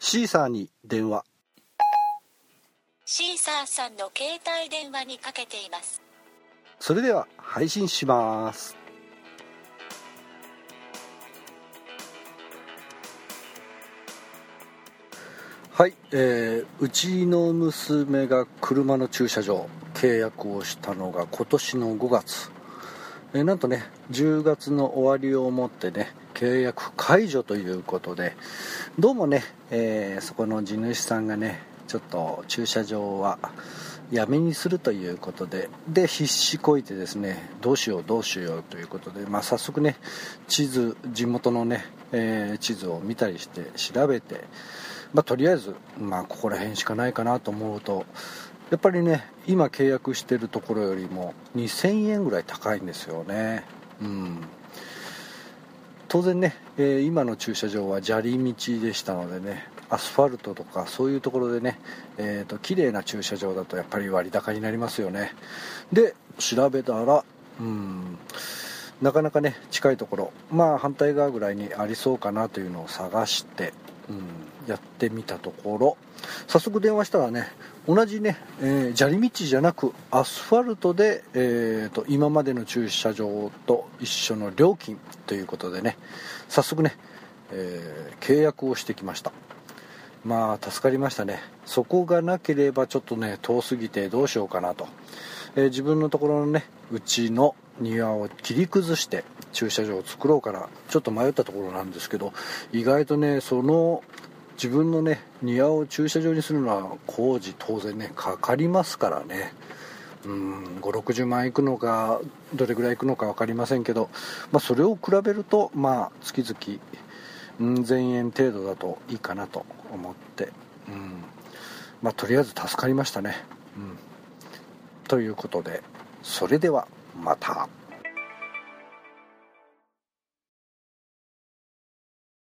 シーサーに電話。シーサーさんの携帯電話にかけています。それでは配信します。はい、えーうちの娘が車の駐車場契約をしたのが今年の5月、えーなんとね10月の終わりをもってね契約解除ということでどうもね、えーそこの地主さんがねちょっと駐車場はやめにするということでで必死こいてですねどうしようどうしようということで、まあ、早速ね地図地元のね、えー地図を見たりして調べて、まあ、とりあえず、まあ、ここら辺しかないかなと思うとやっぱりね今契約してるところよりも2000円ぐらい高いんですよね。うん。当然ね、え今の駐車場は砂利道でしたのでねアスファルトとかそういうところでね、えー、と綺麗な駐車場だとやっぱり割高になりますよね。で調べたらうんなかなかね近いところまあ反対側ぐらいにありそうかなというのを探して、うん、やってみたところ早速電話したらね同じね、えー砂利道じゃなくアスファルトで、えーと今までの駐車場と一緒の料金ということでね早速ね、えー契約をしてきました。まあ助かりましたね。そこがなければちょっとね遠すぎてどうしようかなと、えー自分のところのねうちの庭を切り崩して駐車場を作ろうからちょっと迷ったところなんですけど意外とねその自分のね庭を駐車場にするのは工事当然ねかかりますからね。うん560万いくのかどれぐらいいくのか分かりませんけど、まあ、それを比べるとまあ月々1000円程度だといいかなと思って、うんまあ、とりあえず助かりましたね、うん、ということでそれでは。また。